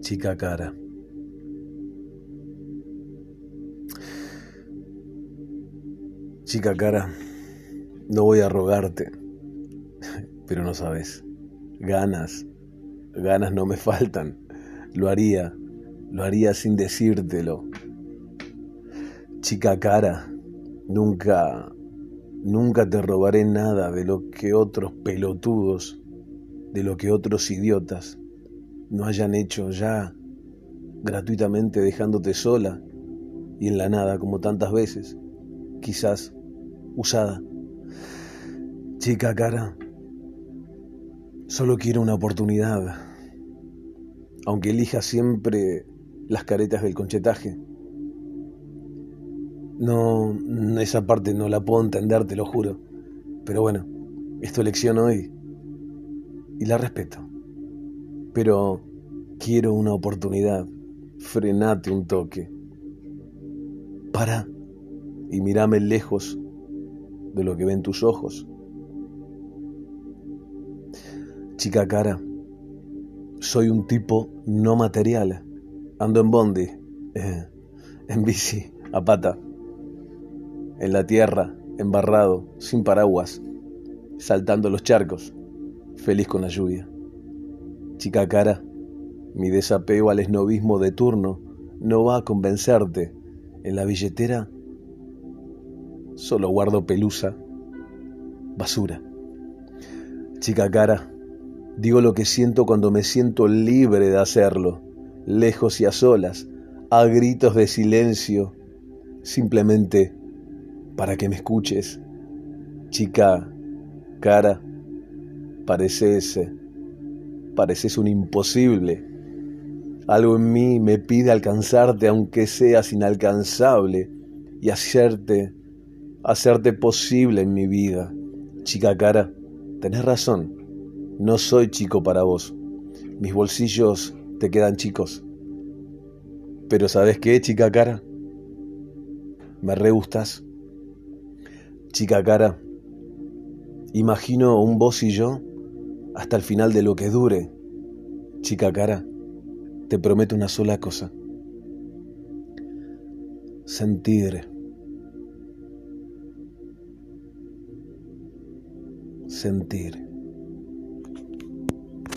Chica cara. Chica cara, no voy a rogarte, pero no sabes. Ganas, ganas no me faltan. Lo haría, lo haría sin decírtelo. Chica cara, nunca, nunca te robaré nada de lo que otros pelotudos, de lo que otros idiotas no hayan hecho ya gratuitamente dejándote sola y en la nada como tantas veces, quizás usada. Chica cara, solo quiero una oportunidad, aunque elija siempre las caretas del conchetaje. No, esa parte no la puedo entender, te lo juro. Pero bueno, es tu elección hoy y la respeto. Pero quiero una oportunidad. Frenate un toque. Para y mírame lejos de lo que ven tus ojos. Chica cara, soy un tipo no material. Ando en bondi, eh, en bici, a pata, en la tierra, embarrado, sin paraguas, saltando los charcos, feliz con la lluvia. Chica cara, mi desapego al esnovismo de turno no va a convencerte. En la billetera solo guardo pelusa, basura. Chica cara, digo lo que siento cuando me siento libre de hacerlo, lejos y a solas, a gritos de silencio, simplemente para que me escuches. Chica cara, pareces pareces un imposible. Algo en mí me pide alcanzarte aunque seas inalcanzable y hacerte, hacerte posible en mi vida. Chica cara, tenés razón, no soy chico para vos. Mis bolsillos te quedan chicos. Pero ¿sabes qué, chica cara? Me re gustas. Chica cara, imagino un vos y yo hasta el final de lo que dure. Chica cara, te prometo una sola cosa. Sentir. Sentir.